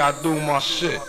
I do my shit.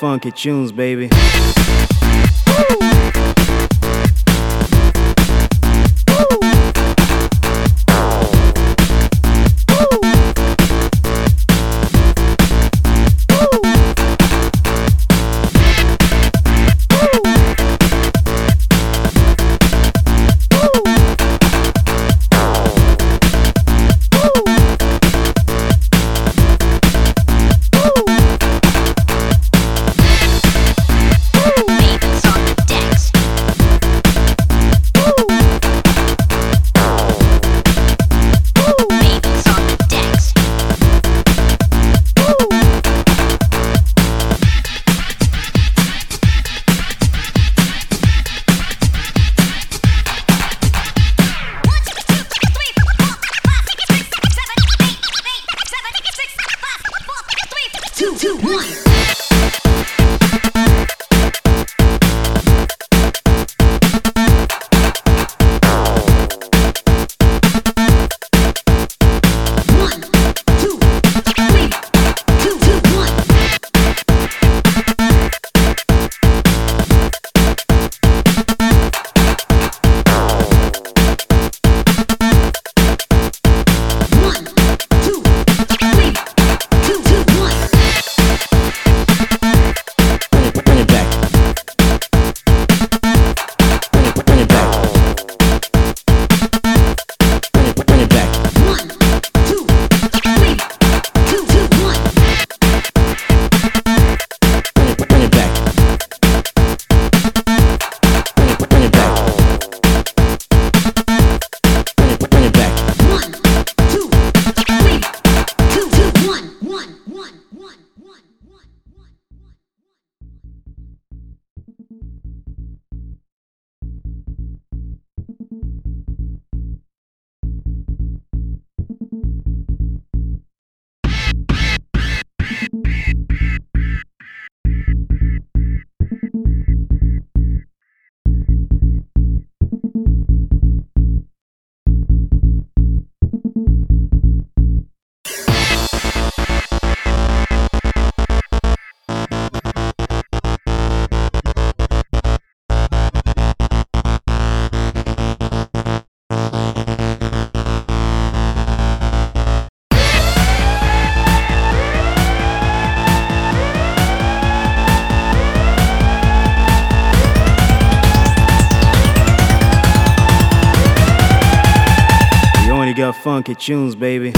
Funky tunes, baby. Tunes, baby.